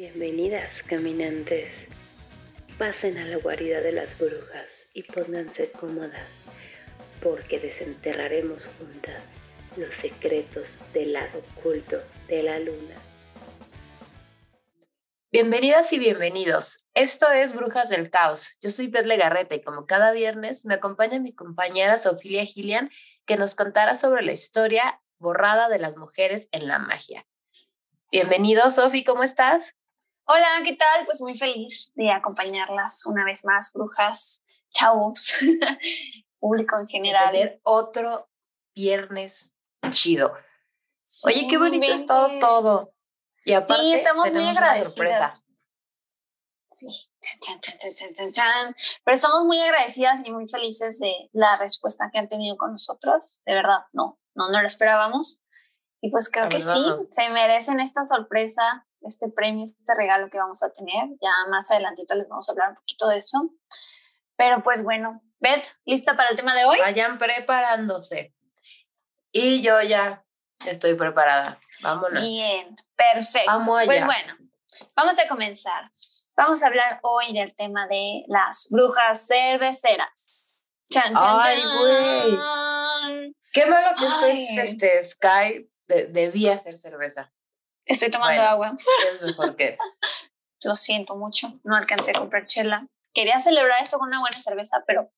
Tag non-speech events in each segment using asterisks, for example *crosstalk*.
Bienvenidas, caminantes. Pasen a la guarida de las brujas y pónganse cómodas, porque desenterraremos juntas los secretos del lado oculto de la luna. Bienvenidas y bienvenidos. Esto es Brujas del Caos. Yo soy Beth Legarreta y como cada viernes me acompaña mi compañera Sofía Gillian que nos contará sobre la historia borrada de las mujeres en la magia. Bienvenido, Sofi, ¿cómo estás? Hola, ¿qué tal? Pues muy feliz de acompañarlas una vez más, brujas, chavos, *laughs* público en general. Tener otro viernes chido. Oye, qué bonito ha estado todo. Y aparte, sí, estamos muy agradecidas. Sí, pero estamos muy agradecidas y muy felices de la respuesta que han tenido con nosotros. De verdad, no, no, no lo esperábamos. Y pues creo que sí, se merecen esta sorpresa este premio, este regalo que vamos a tener. Ya más adelantito les vamos a hablar un poquito de eso. Pero pues bueno, Beth, ¿lista para el tema de hoy? Vayan preparándose. Y yo ya estoy preparada. Vámonos. Bien, perfecto. Vamos Pues bueno, vamos a comenzar. Vamos a hablar hoy del tema de las brujas cerveceras. Chan, chan, Ay, güey. Qué malo que este Sky debía hacer cerveza. Estoy tomando agua. Es *laughs* mejor que. Lo siento mucho, no alcancé a comprar chela. Quería celebrar esto con una buena cerveza, pero.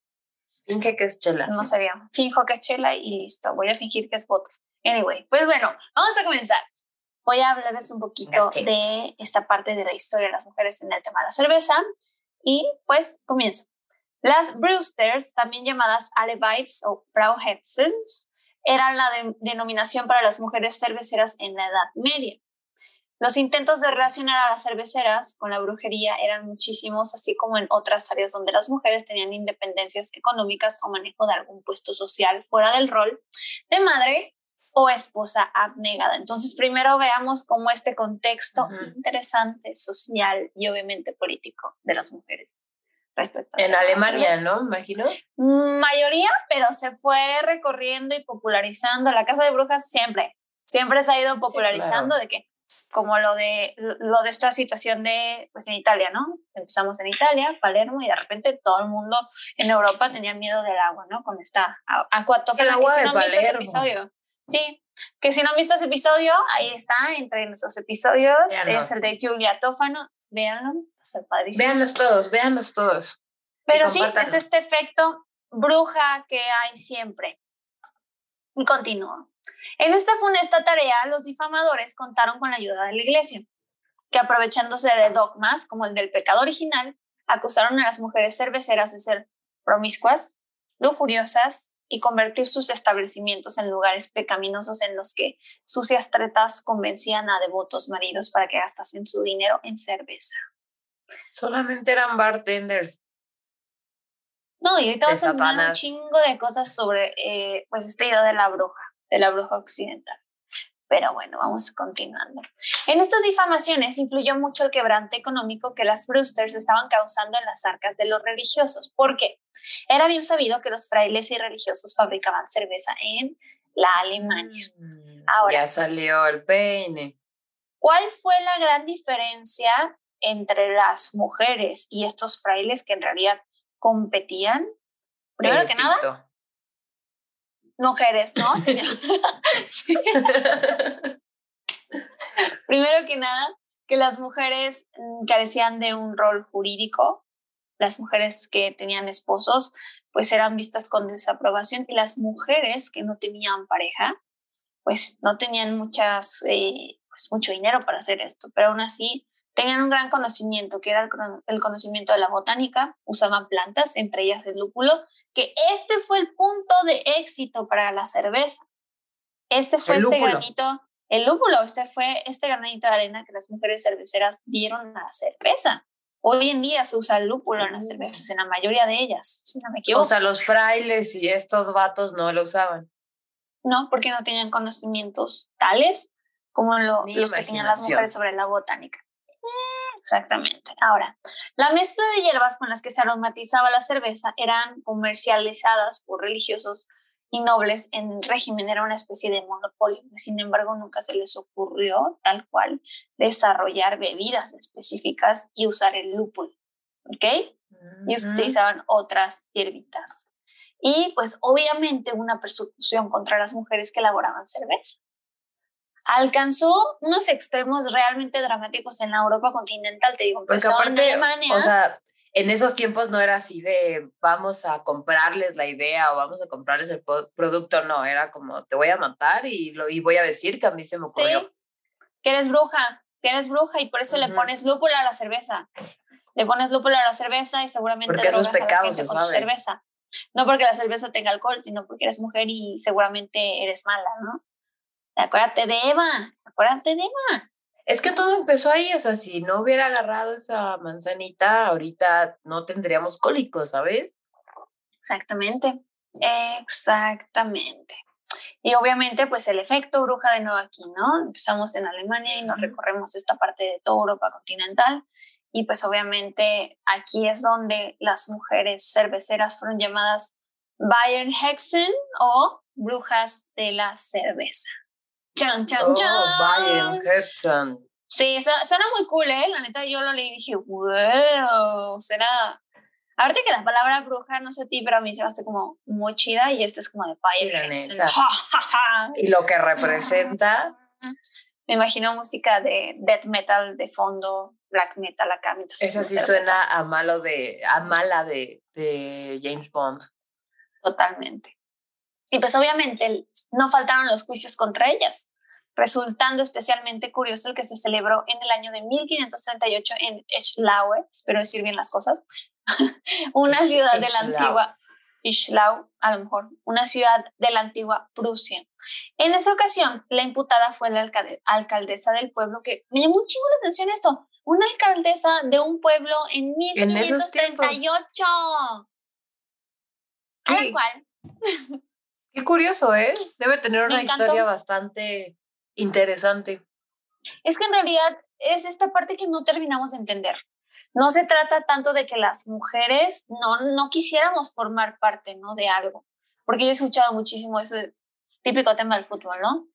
Finge que es chela. No sabía. Finjo que es chela y listo. Voy a fingir que es vodka. Anyway, pues bueno, vamos a comenzar. Voy a hablarles un poquito de esta parte de la historia de las mujeres en el tema de la cerveza. Y pues comienzo. Las Brewsters, también llamadas Alevibes o Brauhetzens, eran la denominación para las mujeres cerveceras en la Edad Media. Los intentos de relacionar a las cerveceras con la brujería eran muchísimos, así como en otras áreas donde las mujeres tenían independencias económicas o manejo de algún puesto social fuera del rol de madre o esposa abnegada. Entonces, primero veamos cómo este contexto interesante, social y obviamente político de las mujeres. Respecto en Alemania, ¿no? Imagino. Mayoría, pero se fue recorriendo y popularizando. La Casa de Brujas siempre, siempre se ha ido popularizando de que como lo de, lo de esta situación de, pues en Italia, ¿no? Empezamos en Italia, Palermo, y de repente todo el mundo en Europa tenía miedo del agua, ¿no? Con esta acuatófona. que si no han visto ese episodio, sí, que si no han visto ese episodio, ahí está, entre nuestros episodios, es el de Julia Tófano, véanlo, está padrísimo. Véanlos todos, véanlos todos. Pero sí, es este efecto bruja que hay siempre. Y continúo. En esta funesta tarea, los difamadores contaron con la ayuda de la iglesia, que aprovechándose de dogmas como el del pecado original, acusaron a las mujeres cerveceras de ser promiscuas, lujuriosas y convertir sus establecimientos en lugares pecaminosos en los que sucias tretas convencían a devotos maridos para que gastasen su dinero en cerveza. Solamente eran bartenders. No, y ahorita vamos a hablar un chingo de cosas sobre eh, pues esta idea de la bruja de la bruja occidental. Pero bueno, vamos continuando. En estas difamaciones influyó mucho el quebrante económico que las Brewsters estaban causando en las arcas de los religiosos. ¿Por qué? Era bien sabido que los frailes y religiosos fabricaban cerveza en la Alemania. Mm, Ahora, ya salió el peine. ¿Cuál fue la gran diferencia entre las mujeres y estos frailes que en realidad competían? Primero que nada, mujeres, ¿no? *laughs* *laughs* Primero que nada, que las mujeres mm, carecían de un rol jurídico, las mujeres que tenían esposos pues eran vistas con desaprobación y las mujeres que no tenían pareja pues no tenían muchas, eh, pues mucho dinero para hacer esto, pero aún así tenían un gran conocimiento, que era el, conocimiento de la botánica, usaban plantas, entre ellas el lúpulo, que este fue el punto de éxito para la cerveza. Este fue este granito, el lúpulo, este fue este granito de arena que las mujeres cerveceras dieron a la cerveza. Hoy en día se usa el lúpulo en las cervezas, en la mayoría de ellas, si no me equivoco. O sea, los frailes y estos vatos no lo usaban. No, porque no tenían conocimientos tales como los que tenían las mujeres sobre la botánica. Exactamente. Ahora, la mezcla de hierbas con las que se aromatizaba la cerveza eran comercializadas por religiosos y nobles en el régimen era una especie de monopolio. Sin embargo, nunca se les ocurrió tal cual desarrollar bebidas específicas y usar el lúpulo. ¿Ok? Y utilizaban otras hierbitas. Y pues obviamente una persecución contra las mujeres que elaboraban cerveza. Alcanzó unos extremos realmente dramáticos en la Europa continental, te digo, empezó en Alemania. O sea, en esos tiempos no era así de vamos a comprarles la idea o vamos a comprarles el producto, no, era como te voy a matar y, lo, y voy a decir que a mí se me ocurrió. Sí, que eres bruja, que eres bruja y por eso le pones lúpulo a la cerveza. Le pones lúpulo a la cerveza y seguramente porque drogas a la gente con tu cerveza. No porque la cerveza tenga alcohol, sino porque eres mujer y seguramente eres mala, ¿no? Acuérdate de Eva, acuérdate de Eva. Es que todo empezó ahí, o sea, si no hubiera agarrado esa manzanita, ahorita no tendríamos cólicos, ¿sabes? Exactamente, exactamente. Y obviamente, pues el efecto bruja de nuevo aquí, ¿no? Empezamos en Alemania y nos recorremos esta parte de toda Europa continental. Y pues obviamente aquí es donde las mujeres cerveceras fueron llamadas Bayern Hexen o brujas de la cerveza. Chan, chan, oh, chan. Sí, suena, muy cool, ¿eh? La neta, yo lo leí y dije, wow, será. Ahorita que la palabra bruja, no sé a ti, pero a mí se me hace como muy chida y este es como de fire. y lo que representa. *laughs* Me imagino música de death metal de fondo, black metal acá. Eso sí suena a malo de, a mala de, de James Bond. Totalmente. Y pues obviamente no faltaron los juicios contra ellas, resultando especialmente curioso el que se celebró en el año de 1538 en Eschlaue, espero decir bien las cosas, *laughs* una ciudad de la antigua Ischlau, a lo mejor, una ciudad de la antigua Prusia. En esa ocasión, la imputada fue la alcaldesa del pueblo, que me llamó un chingo la atención esto, una alcaldesa de un pueblo en 1538. Tal cual. *laughs* Qué curioso, ¿eh? Debe tener una historia bastante interesante. Es que en realidad es esta parte que no terminamos de entender. No se trata tanto de que las mujeres no, no quisiéramos formar parte ¿no? de algo, porque yo he escuchado muchísimo ese típico tema del fútbol, ¿no?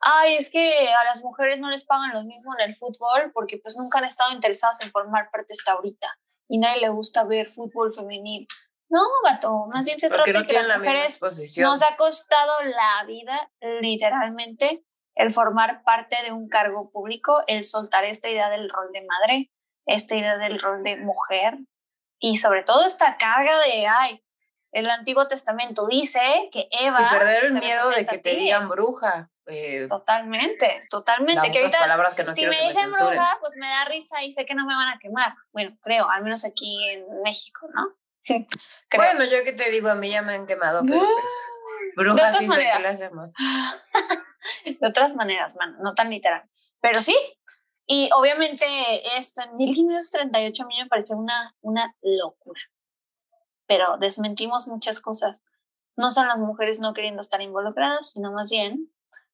Ay, es que a las mujeres no les pagan lo mismo en el fútbol porque pues nunca han estado interesadas en formar parte hasta ahorita y nadie le gusta ver fútbol femenil. No, vato, más bien se trata de que las mujeres nos ha costado la vida, literalmente, el formar parte de un cargo público, el soltar esta idea del rol de madre, esta idea del rol de mujer y sobre todo esta carga de, ay, el Antiguo Testamento dice que Eva... Y perder el miedo de que te digan bruja. Eh, totalmente, totalmente. Que ahorita, si me dicen bruja, pues me da risa y sé que no me van a quemar. Bueno, creo, al menos aquí en México, ¿no? *laughs* bueno, yo que te digo, a mí ya me han quemado, pero pues, de otras maneras. *laughs* de otras maneras, man, no tan literal. Pero sí, y obviamente esto en 1538 a mí me pareció una, una locura. Pero desmentimos muchas cosas. No son las mujeres no queriendo estar involucradas, sino más bien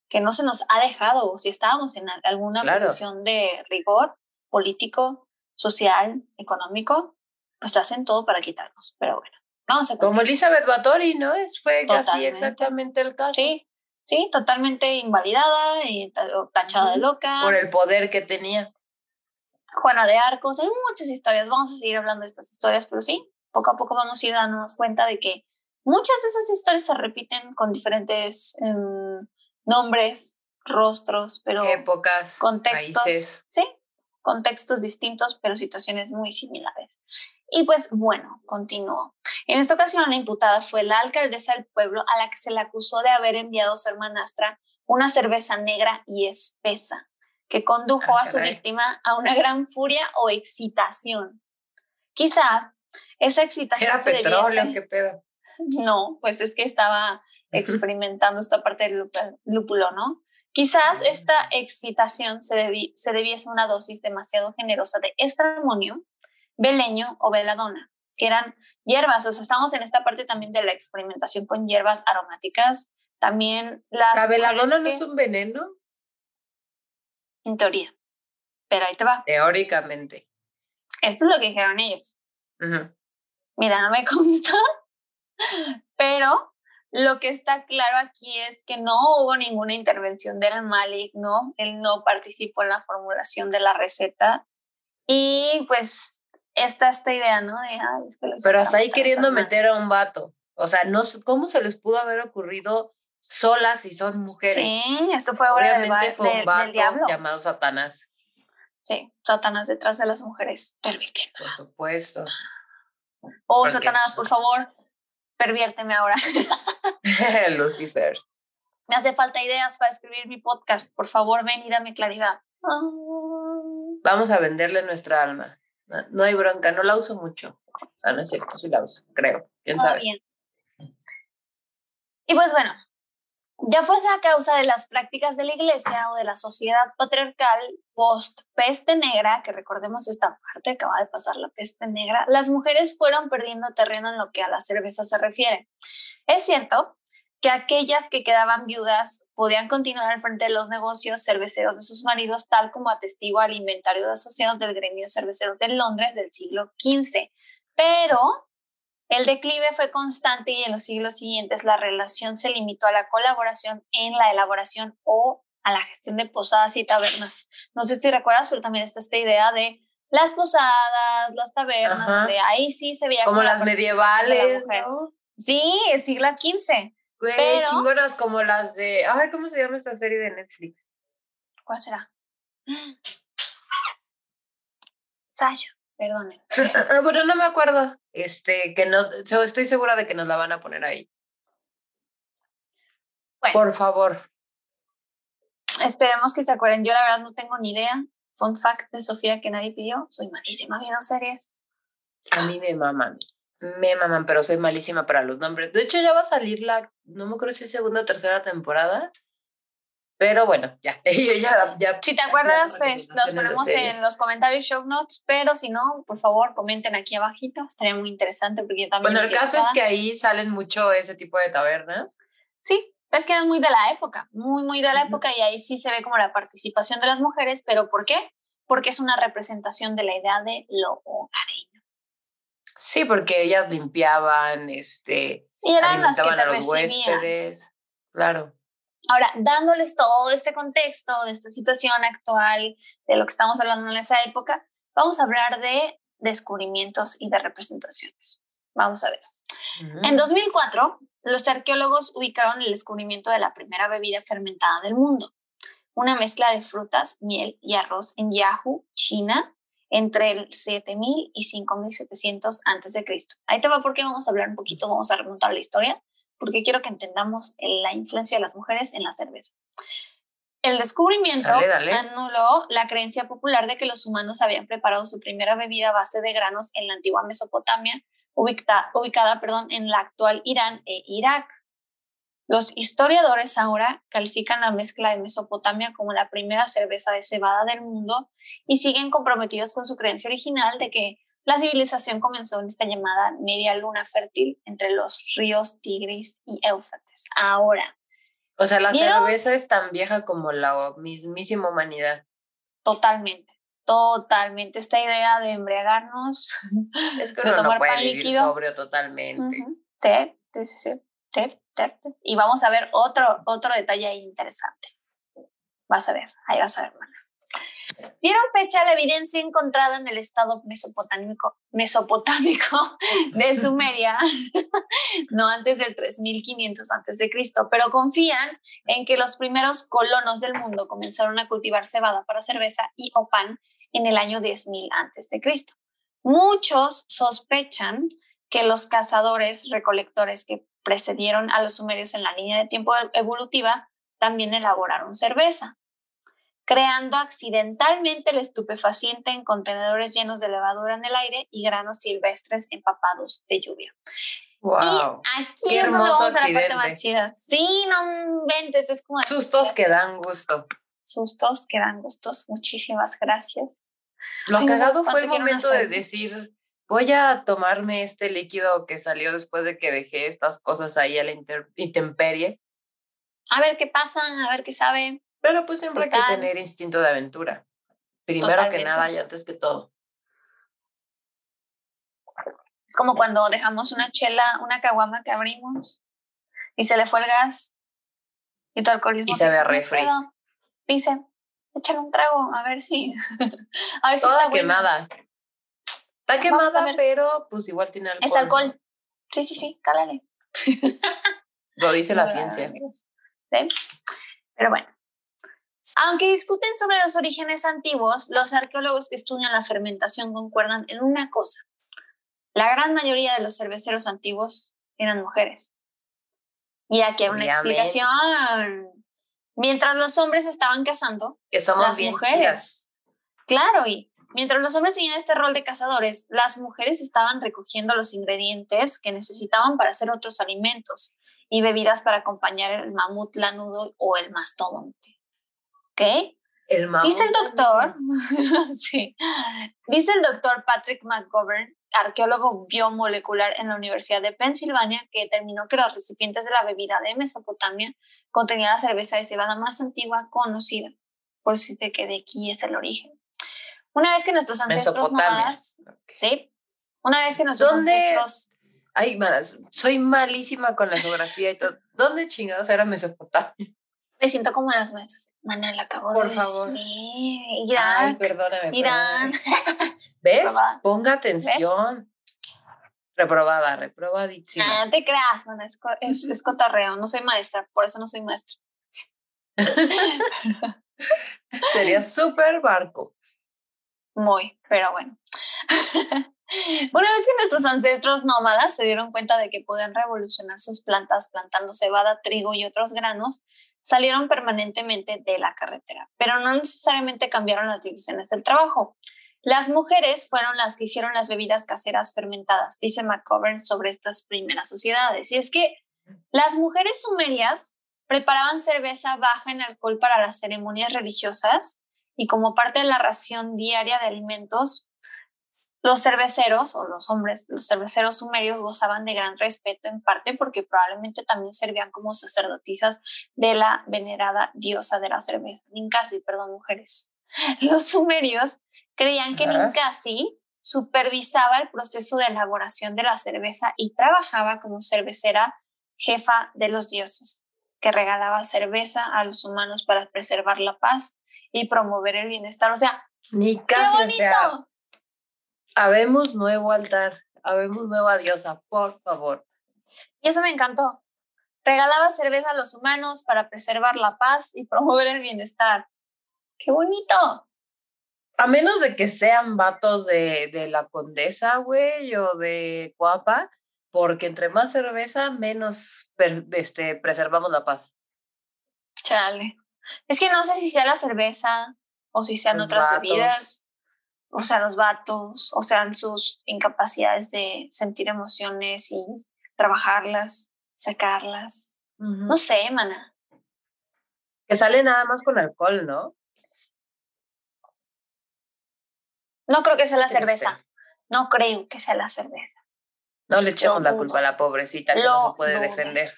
que no se nos ha dejado, o si estábamos en alguna posición de rigor político, social, económico, pues hacen todo para quitarnos, pero bueno, vamos a... Como Elizabeth Bathory, ¿no? Es, fue casi exactamente el caso. Sí, sí, totalmente invalidada y tachada de loca. Por el poder que tenía. Juana de Arcos, hay muchas historias, vamos a seguir hablando de estas historias, pero sí, poco a poco vamos a ir dándonos cuenta de que muchas de esas historias se repiten con diferentes em, nombres, rostros, pero épocas, contextos, sí, contextos distintos, pero situaciones muy similares. Y pues bueno, continuó. En esta ocasión la imputada fue la alcaldesa del pueblo a la que se le acusó de haber enviado a su hermanastra una cerveza negra y espesa, que condujo ah, a su víctima a una gran furia o excitación. Quizá esa excitación ¿Era se petróleo, qué pedo? No, pues es que estaba experimentando esta parte del lúpulo, ¿no? Quizás esta excitación se, se debiese a una dosis demasiado generosa de estramonio beleño o veladona, que eran hierbas. O sea, estamos en esta parte también de la experimentación con hierbas aromáticas. También las. ¿La veladona no es un veneno? En teoría. Pero ahí te va. Teóricamente. Esto es lo que dijeron ellos. Mira, no me *laughs* consta, pero lo que está claro aquí es que no hubo ninguna intervención del maligno, él no participó en la formulación de la receta y pues está esta idea, ¿no? Pero hasta ahí queriendo meter a un vato, o sea, no, ¿cómo se les pudo haber ocurrido solas si son mujeres? Sí, esto fue Obviamente fue un vato llamado Satanás. Sí, Satanás detrás de las mujeres permítenos. Por supuesto. Oh, Satanás, por favor, perviérteme ahora. *laughs* Lucifer. Me hace falta ideas para escribir mi podcast. Por favor, ven y dame claridad. Vamos a venderle nuestra alma. No, hay bronca, no la uso mucho. Ah, no es cierto, sí la uso, creo. ¿Quién sabe? Bien. Y pues bueno, ya fuese a causa de las prácticas de la iglesia o de la sociedad patriarcal post peste negra, que recordemos esta parte, acaba de pasar la peste negra, las mujeres fueron perdiendo terreno en lo que a la cerveza se refiere. Es cierto que aquellas que quedaban viudas podían continuar al frente de los negocios cerveceros de sus maridos, tal como atestigua el inventario de asociados del gremio cerveceros de Londres del siglo XV. Pero el declive fue constante y en los siglos siguientes la relación se limitó a la colaboración en la elaboración o a la gestión de posadas y tabernas. No sé si recuerdas, pero también está esta idea de las posadas, las tabernas, de ahí sí se veía como, las medievales, Sí, el siglo XV. Güey, pero... chingonas como las de, ay, ¿cómo se llama esta serie de Netflix? ¿Cuál será? *gasps* Sayo. Perdón. *laughs* bueno, no me acuerdo. Este, que no, estoy segura de que nos la van a poner ahí. Por favor. Esperemos que se acuerden. Yo la verdad no tengo ni idea. Fun fact de Sofía que nadie pidió. Soy malísima viendo series. A mí me maman. Me maman, pero soy malísima para los nombres. De hecho, ya va a salir la, no me acuerdo si es segunda o tercera temporada. Pero bueno, ya, *laughs* ya, ya Si te acuerdas, pues los ponemos en los comentarios show notes, pero si no, por favor, comenten aquí abajito, estaría muy interesante porque también... Bueno, el caso es que ahí salen mucho ese tipo de tabernas. Sí, es que es muy de la época, muy, muy de la época y ahí sí se ve como la participación de las mujeres, pero ¿por qué? Porque es una representación de la idea de lo hogareño. Sí, porque ellas limpiaban, este... Y eran las que te recibían. Claro. Ahora, dándoles todo este contexto, de esta situación actual, de lo que estamos hablando en esa época, vamos a hablar de descubrimientos y de representaciones. Vamos a ver. En 2004, los arqueólogos ubicaron el descubrimiento de la primera bebida fermentada del mundo, una mezcla de frutas, miel y arroz en Yahoo, China, entre el 7000 y 5700 a.C. Ahí te va porque vamos a hablar un poquito, vamos a remontar la historia porque quiero que entendamos la influencia de las mujeres en la cerveza. El descubrimiento anuló la creencia popular de que los humanos habían preparado su primera bebida a base de granos en la antigua Mesopotamia, ubicada, ubicada perdón, en la actual Irán e Irak. Los historiadores ahora califican la mezcla de Mesopotamia como la primera cerveza de cebada del mundo y siguen comprometidos con su creencia original de que la civilización comenzó en esta llamada media luna fértil entre los ríos Tigris y Éufrates. Ahora. O sea, la cerveza es tan vieja como la mismísima humanidad. Totalmente, totalmente. Esta idea de embriagarnos, es que de tomar no puede pan líquido. sobrio totalmente. sí, sí, sí, sí, Y vamos a ver otro, otro detalle interesante. Vas a ver, ahí vas a ver, hermana. Dieron fecha a la evidencia encontrada en el estado mesopotámico, mesopotámico de *laughs* Sumeria, *laughs* no antes del 3500 a.C., pero confían en que los primeros colonos del mundo comenzaron a cultivar cebada para cerveza y o pan en el año 10.000 a.C. Muchos sospechan que los cazadores recolectores que precedieron a los sumerios en la línea de tiempo evolutiva también elaboraron cerveza creando accidentalmente el estupefaciente en contenedores llenos de levadura en el aire y granos silvestres empapados de lluvia. Wow. Y aquí es donde vamos a la parte más chida. Sí, no inventes, es como... Sustos que dan *laughs* gusto. Sustos que dan gustos. Muchísimas gracias. Lo casado fue el momento de decir, voy a tomarme este líquido que salió después de que dejé estas cosas ahí a la intemperie. A ver qué pasa, a ver qué sabe. Pero pues siempre hay que tener instinto de aventura. Primero que nada y antes que todo. Es como cuando dejamos una chela, una caguama que abrimos y se le fue el gas y tu alcoholismo. Y se ve refri. Dice, échale un trago, a ver si. *laughs* a ver si Toda está quemada. Está quemada, pero pues igual tiene alcohol. Es alcohol. Sí, sí, sí, cálale. *laughs* Lo dice la ciencia. ¿Sí? Pero bueno. Aunque discuten sobre los orígenes antiguos, los arqueólogos que estudian la fermentación concuerdan en una cosa. La gran mayoría de los cerveceros antiguos eran mujeres. Y aquí hay una explicación. Mientras los hombres estaban cazando, que somos las mujeres. Claro, y mientras los hombres tenían este rol de cazadores, las mujeres estaban recogiendo los ingredientes que necesitaban para hacer otros alimentos y bebidas para acompañar el mamut lanudo o el mastodonte. ¿Ok? El Dice el doctor, *laughs* sí. Dice el doctor Patrick McGovern arqueólogo biomolecular en la Universidad de Pensilvania, que determinó que los recipientes de la bebida de Mesopotamia contenían la cerveza de cebada más antigua conocida. Por si te que de aquí es el origen. Una vez que nuestros ancestros nómadas, ¿sí? Una vez que nuestros ancestros... Ay, malas, soy malísima con la geografía y todo. ¿Dónde chingados era Mesopotamia? Me siento como las maestras. Manuel, acabo Por de favor. decir. Irán. Ay, perdóname. Irán. *laughs* ¿Ves? Ponga atención. Reprobada, reprobadísima. Ah, te creas, man, es, es, *laughs* cotarreo. No soy maestra, por eso no soy maestra. *laughs* Sería súper barco. Muy, pero bueno. *laughs* Una vez que nuestros ancestros nómadas se dieron cuenta de que podían revolucionar sus plantas plantando cebada, trigo y otros granos, salieron permanentemente de la carretera, pero no necesariamente cambiaron las divisiones del trabajo. Las mujeres fueron las que hicieron las bebidas caseras fermentadas, dice McCovern sobre estas primeras sociedades. Y es que las mujeres sumerias preparaban cerveza baja en alcohol para las ceremonias religiosas y como parte de la ración diaria de alimentos los cerveceros o los hombres, los cerveceros sumerios gozaban de gran respeto en parte porque probablemente también servían como sacerdotisas de la venerada diosa de la cerveza, Ninkasi, perdón, mujeres. *laughs* Los sumerios creían que Ninkasi supervisaba el proceso de elaboración de la cerveza y trabajaba como cervecera jefa de los dioses, que regalaba cerveza a los humanos para preservar la paz y promover el bienestar. O sea, Ninkasi, o sea, Habemos nuevo altar, habemos nueva diosa, por favor. Y eso me encantó. Regalaba cerveza a los humanos para preservar la paz y promover el bienestar. ¡Qué bonito! A menos de que sean vatos de, de la condesa, güey, o de guapa, porque entre más cerveza, menos este, preservamos la paz. Chale. Es que no sé si sea la cerveza o si sean otras bebidas o sea, los vatos, o sea, sus incapacidades de sentir emociones y trabajarlas, sacarlas. No sé, mana. Que sale nada más con alcohol, ¿no? No creo que sea la cerveza. No creo que sea la cerveza. No le echemos la culpa a la pobrecita que no se puede defender.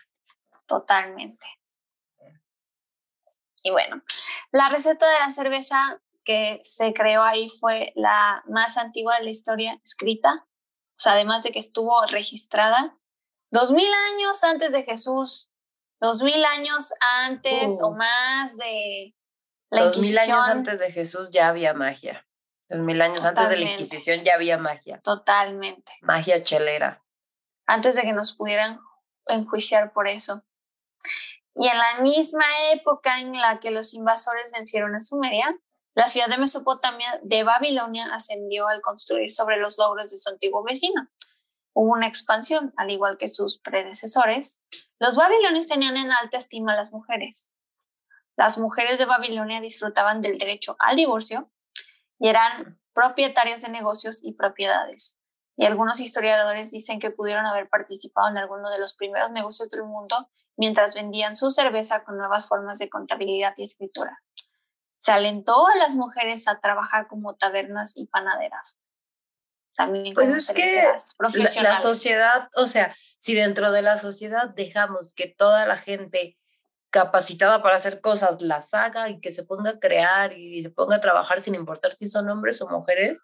Totalmente. Y bueno, la receta de la cerveza que se creó ahí fue la más antigua de la historia escrita, o sea, además de que estuvo registrada dos mil años antes de Jesús, dos mil años antes o uh. más de la dos Inquisición. mil años antes de Jesús ya había magia. Dos mil años antes de la Inquisición ya había magia. Totalmente. Magia chelera. Antes de que nos pudieran enjuiciar por eso. Y en la misma época en la que los invasores vencieron a Sumeria, la ciudad de Mesopotamia de Babilonia ascendió al construir sobre los logros de su antiguo vecino. Hubo una expansión, al igual que sus predecesores. Los babilonios tenían en alta estima a las mujeres. Las mujeres de Babilonia disfrutaban del derecho al divorcio y eran propietarias de negocios y propiedades. Y algunos historiadores dicen que pudieron haber participado en alguno de los primeros negocios del mundo mientras vendían su cerveza con nuevas formas de contabilidad y escritura se alentó a las mujeres a trabajar como tabernas y panaderas. También pues es que la, sociedad, o sea, si dentro de la sociedad dejamos que toda la gente capacitada para hacer cosas las haga y que se ponga a crear y se ponga a trabajar sin importar si son hombres o mujeres,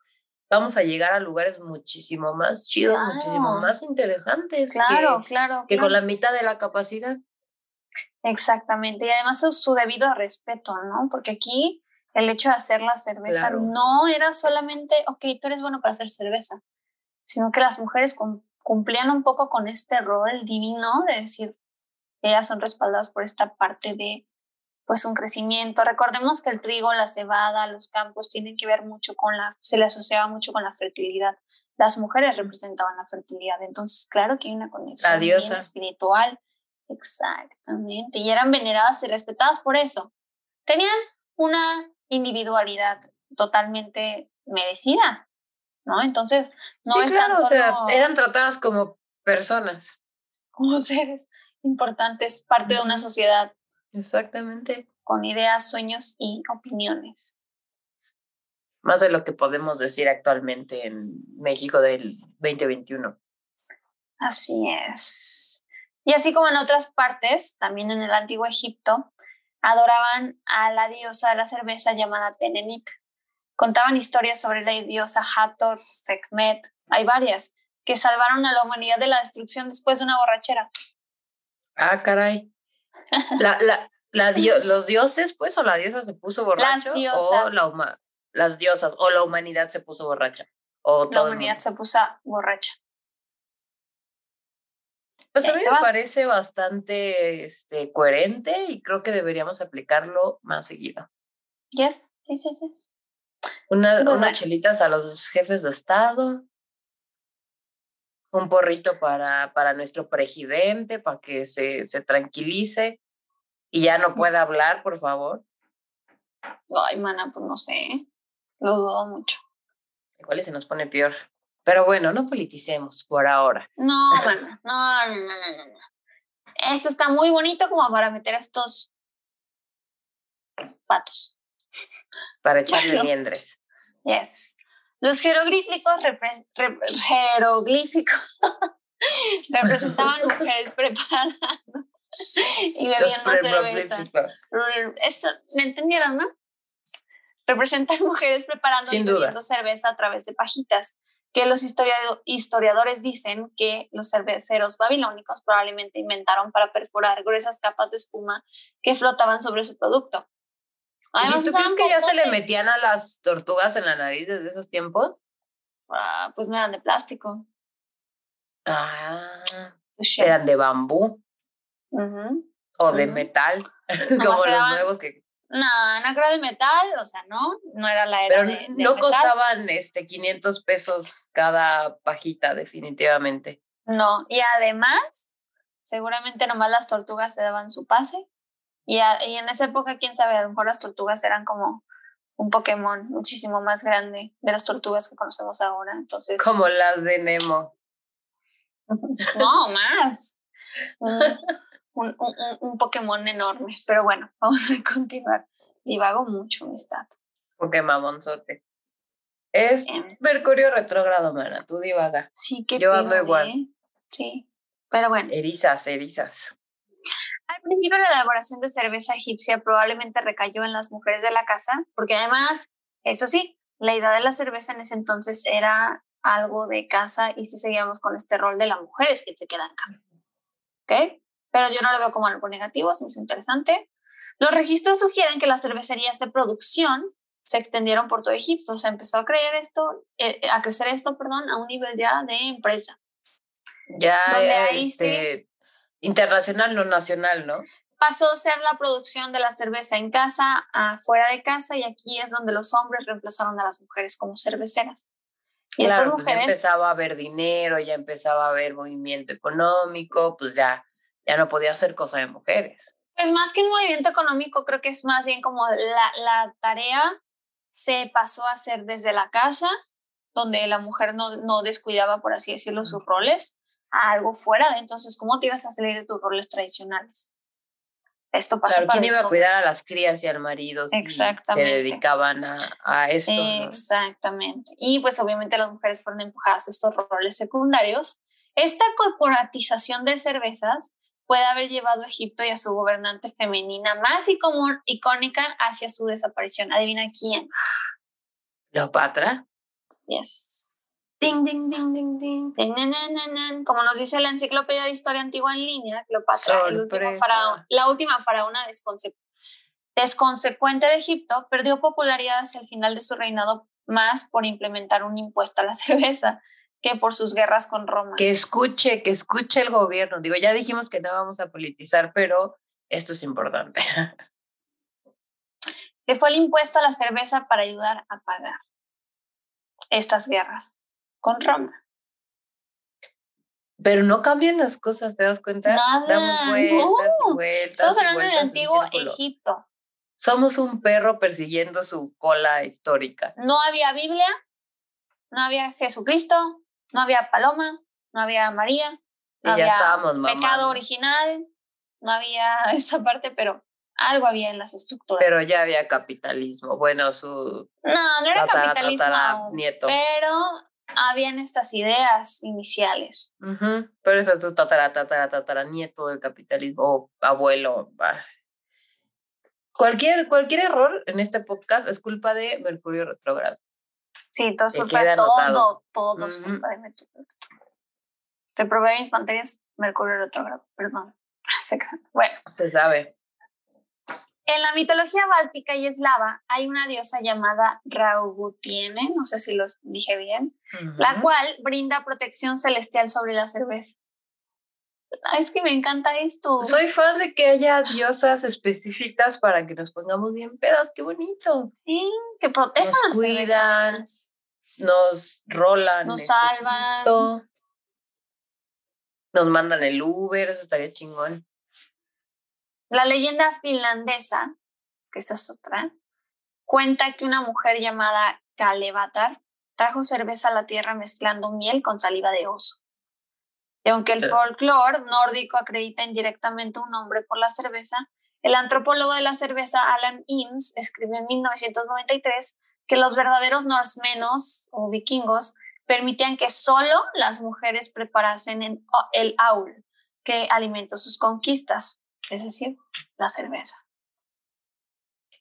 vamos a llegar a lugares muchísimo más chidos, muchísimo más interesantes. Claro, claro. Que con la mitad de la capacidad. Exactamente. Y además su debido respeto, ¿no? Porque aquí el hecho de hacer la cerveza no era solamente, ok, tú eres bueno para hacer cerveza, sino que las mujeres cumplían un poco con este rol divino de decir, ellas son respaldadas por esta parte de pues un crecimiento. Recordemos que el trigo, la cebada, los campos tienen que ver mucho con la, se le asociaba mucho con la fertilidad. Las mujeres representaban la fertilidad, entonces claro que hay una conexión espiritual. Exactamente, y eran veneradas y respetadas por eso. Tenían una individualidad totalmente merecida, ¿no? Entonces, no están solo... eran tratadas como personas. Como *laughs* seres importantes, parte de una sociedad. Exactamente. Con ideas, sueños y opiniones. Más de lo que podemos decir actualmente en México del 2021. Así es. Y así como en otras partes, también en el antiguo Egipto, adoraban a la diosa de la cerveza llamada Tenenit. Contaban historias sobre la diosa Hathor, Sekhmet, hay varias, que salvaron a la humanidad de la destrucción después de una borrachera. Ah, caray. La, la, *laughs* la los dioses, pues, o la diosa se puso borracha. Las diosas. O la, las diosas, o la humanidad se puso borracha. O la humanidad se puso borracha. Pues a mí me parece bastante este, coherente y creo que deberíamos aplicarlo más seguido. Yes, yes, yes, yes. Una, unas chelitas a los jefes de Estado, un porrito para, para nuestro presidente, para que se, se tranquilice y ya no pueda hablar, por favor. Ay, mana, pues no sé, lo dudo mucho. Igual se nos pone peor. Pero bueno, no politicemos por ahora. No, *laughs* bueno, no, no, no, no, Esto está muy bonito como para meter estos patos. Para *laughs* echarle liendres. Yes. Los jeroglíficos, jeroglíficos *laughs* representaban mujeres preparadas *laughs* y bebiendo cerveza. Esto, ¿Me entendieron, no? Representan mujeres preparando y bebiendo cerveza a través de pajitas que los historiadores dicen que los cerveceros babilónicos probablemente inventaron para perforar gruesas capas de espuma que flotaban sobre su producto. Además, ¿Y tú crees que ya se le metían a las tortugas en la nariz desde esos tiempos? Ah, pues no eran de plástico. Ah, pues eran de bambú. O de metal, *laughs* como los nuevos que no, no creo de metal, o sea, no, no era la era Pero no costaban este 500 pesos cada pajita, definitivamente. No, y además, seguramente nomás las tortugas se daban su pase. Y, y en esa época, quién sabe, a lo mejor las tortugas eran como un Pokémon muchísimo más grande de las tortugas que conocemos ahora. Entonces. Como las de Nemo. *laughs* No, más un, un, Pokémon enorme. Pero bueno, *laughs* vamos a continuar. Divago mucho, amistad. Pokémonzote. Es Mercurio retrógrado, mana. Tú divaga. Sí, que Yo ando igual. ¿eh? Sí, pero bueno. Erizas, erizas. Principio la elaboración de cerveza egipcia probablemente recayó en las mujeres de la casa, porque además, eso sí, la idea de la cerveza en ese entonces era algo de casa y si seguíamos con este rol de las mujeres que se quedan en casa. ¿Ok? pero yo no lo veo como algo negativo, es muy interesante. Los registros sugieren que las cervecerías de producción se extendieron por todo Egipto, o sea, empezó a creer esto, eh, a crecer esto, perdón, a un nivel ya de empresa. Ya este, internacional, no nacional, ¿no? Pasó a ser la producción de la cerveza en casa, afuera de casa, y aquí es donde los hombres reemplazaron a las mujeres como cerveceras. Y estas pues mujeres... ya empezaba a haber dinero, ya empezaba a haber movimiento económico, pues ya ya no podía ser cosa de mujeres. Pues más que un movimiento económico, creo que es más bien como la, la tarea se pasó a hacer desde la casa, donde la mujer no, no descuidaba, por así decirlo, sus roles, a algo fuera de entonces, ¿cómo te ibas a salir de tus roles tradicionales? Esto pasó claro, ¿quién iba a cuidar a las crías y al marido? Exactamente. se dedicaban a, a esto. Exactamente. Y pues obviamente las mujeres fueron empujadas a estos roles secundarios. Esta corporatización de cervezas puede haber llevado a Egipto y a su gobernante femenina más icónica hacia su desaparición. ¿Adivina quién? ¿Cleopatra? Yes. Ding, ding, ding, ding, ding. Ding, ding, ding, Como nos dice la enciclopedia de historia antigua en línea, Cleopatra, el último Sorpresa. faraón- la última faraona desconse- desconsecuente de Egipto, perdió popularidad hacia el final de su reinado más por implementar un impuesto a la *laughs* cerveza que por sus guerras con Roma. Que escuche, que escuche el gobierno. Digo, ya dijimos que no vamos a politizar, pero esto es importante. *laughs* que fue el impuesto a la cerveza para ayudar a pagar estas guerras con Roma. Pero no cambian las cosas, ¿te das cuenta? Nada, Damos vueltas no. y vueltas. Estamos y hablando del antiguo. Egipto. Somos un perro persiguiendo su cola histórica. No había Biblia, no había Jesucristo, no había Paloma, no había María, Y no ya había estábamos pecado mamando. original, no había *laughs* esa parte, pero algo había en las estructuras. Pero ya había capitalismo. Bueno, su no, no era tatara, capitalismo, nieto. pero habían estas ideas iniciales. Ujú, Pero eso es tu tatara, tatara, tatara, nieto del capitalismo, o abuelo. bah. Cualquier, cualquier error en este podcast es culpa de Mercurio retrógrado. Sí, todo Te eso fue queda todo, anotado. todo es culpa de Mercurio retrógrado. Reprobé mis materias, Mercurio retrógrado, perdón. *laughs* Bueno, Se sabe. en la mitología báltica y eslava hay una diosa llamada Raugutiene, no sé si los dije bien, la cual brinda protección celestial sobre la cerveza. Ay, es que me encanta esto. Soy fan de que haya diosas específicas para que nos pongamos bien pedas. Qué bonito. Sí, que protejan Nos la cerveza. cuidan. Nos rolan. Nos este salvan. Nos mandan el Uber, eso estaría chingón. La leyenda finlandesa, que esta es otra, cuenta que una mujer llamada Kalevatar trajo cerveza a la tierra mezclando miel con saliva de oso. Y aunque el Eh. folclore nórdico acredita indirectamente un nombre por la cerveza, el antropólogo de la cerveza Alan Eames escribió en 1993 que los verdaderos norsemenos o vikingos permitían que solo las mujeres preparasen en- el aul, que alimentó sus conquistas, es decir, la cerveza.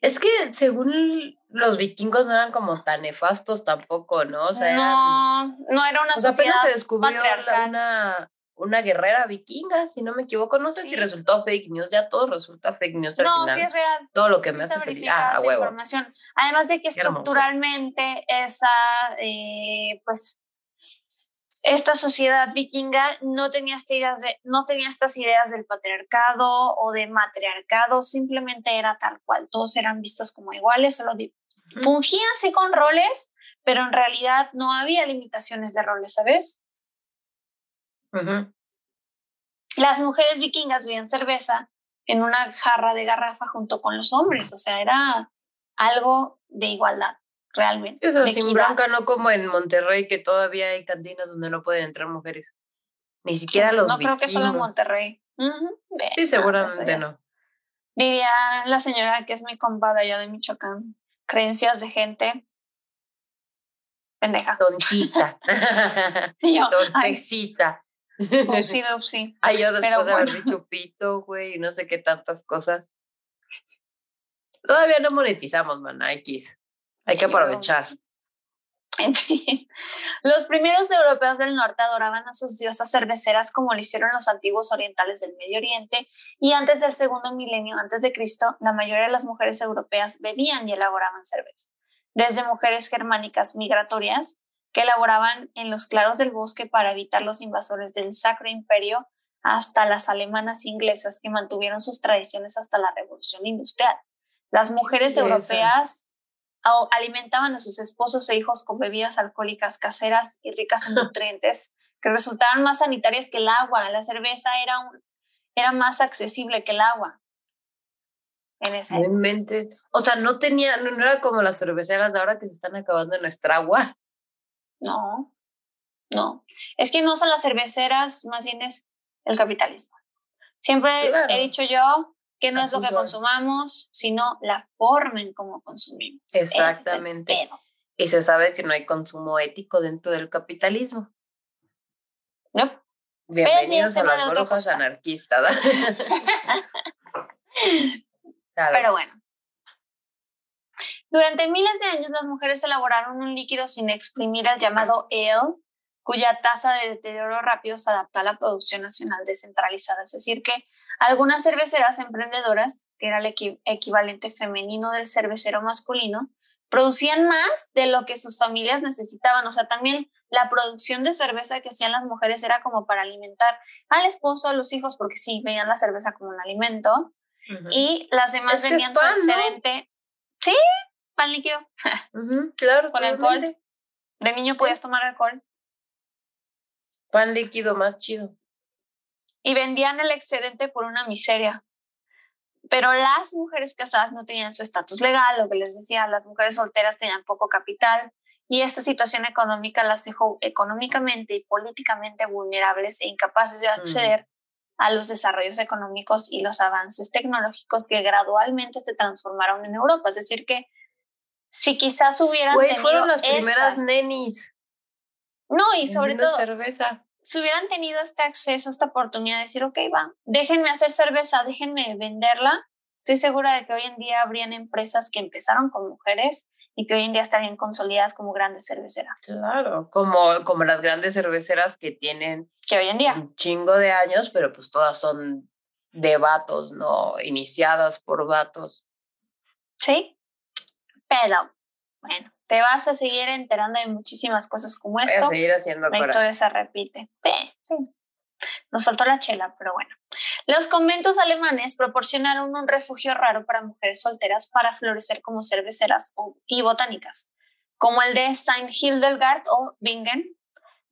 Es que según los vikingos no eran como tan nefastos tampoco, ¿no? O sea, eran- no, no era una o sea, apenas sociedad se descubrió la- una, una guerrera vikinga, si no me equivoco. No sé Sí. si resultó fake news, ya todo resulta fake news al No, final. sí es real. todo lo que sí me hace feliz. Ah, huevo. información. Además de que estructuralmente esa, eh, pues, esta sociedad vikinga no tenía, estas ideas de, no tenía estas ideas del patriarcado o de matriarcado, simplemente era tal cual. Todos eran vistos como iguales, solo. Fungían sí con roles, pero en realidad no había limitaciones de roles, ¿sabes? Las mujeres vikingas bebían cerveza en una jarra de garrafa junto con los hombres, o sea, era algo de igualdad, realmente. O sea, de sin bronca, no como en Monterrey, que todavía hay cantinas donde no pueden entrar mujeres. Ni siquiera los No creo que solo en. Monterrey. Sí, seguramente eso no. Diría la señora que es mi compadre allá de Michoacán, creencias de gente pendeja. Tontita. *laughs* Yo, ay, Torpecita. upsi dupsi. Ay, yo después de haber dicho pito, güey, y no sé qué tantas cosas. Todavía no monetizamos, man, X. Hay que aprovechar. En fin, los primeros europeos del norte adoraban a sus diosas cerveceras como lo hicieron los antiguos orientales del Medio Oriente y antes del segundo milenio antes de Cristo, la mayoría de las mujeres europeas bebían y elaboraban cerveza. Desde mujeres germánicas migratorias que elaboraban en los claros del bosque para evitar los invasores del Sacro Imperio hasta las alemanas e inglesas que mantuvieron sus tradiciones hasta la Revolución Industrial. Las mujeres europeas alimentaban a sus esposos e hijos con bebidas alcohólicas caseras y ricas en *laughs* nutrientes que resultaban más sanitarias que el agua. La cerveza era, un, era más accesible que el agua en época. inventes. O sea, no tenía, no, no era como las cerveceras de ahora que se están acabando nuestra agua. No, no. Es que no son las cerveceras, más bien es el capitalismo. Siempre Claro. he dicho yo que no es lo que consumamos, sino la forma en cómo consumimos. Ese es el Exactamente. Y se sabe que no hay consumo ético dentro del capitalismo. ¿no? Bienvenidos es a tema las brujas anarquistas. *laughs* Pero bueno. Durante miles de años las mujeres elaboraron un líquido sin exprimir el llamado ale, cuya tasa de deterioro rápido se adaptó a la producción nacional descentralizada. Es decir, que algunas cerveceras emprendedoras, que era el equivalente femenino del cervecero masculino, producían más de lo que sus familias necesitaban. O sea, también la producción de cerveza que hacían las mujeres era como para alimentar al esposo, a los hijos, porque sí, veían la cerveza como un alimento. Y las demás vendían su excedente. Sí, pan líquido. *laughs* claro. Con alcohol. De niño podías tomar alcohol. Pan líquido más chido. Y vendían el excedente por una miseria. Pero las mujeres casadas no tenían su estatus legal, lo que les decía, las mujeres solteras tenían poco capital y esta situación económica las dejó económicamente y políticamente vulnerables e incapaces de acceder a los desarrollos económicos y los avances tecnológicos que gradualmente se transformaron en Europa. Es decir, que si quizás hubieran tenido fueron las primeras nenis. No, y sobre todo cerveza. Si hubieran tenido este acceso, esta oportunidad de decir, ok, va, déjenme hacer cerveza, déjenme venderla, estoy segura de que hoy en día habrían empresas que empezaron con mujeres y que hoy en día estarían consolidadas como grandes cerveceras. Claro, como, como las grandes cerveceras que tienen que hoy en día un chingo de años, pero pues todas son de vatos, ¿no? Iniciadas por vatos. Sí, pero bueno, te vas a seguir enterando de muchísimas cosas como esto. Voy a seguir haciendo La historia se repite. Sí, sí. Nos faltó la chela, pero bueno. Los conventos alemanes proporcionaron un refugio raro para mujeres solteras para florecer como cerveceras y botánicas, como el de Saint Hildegard o Bingen,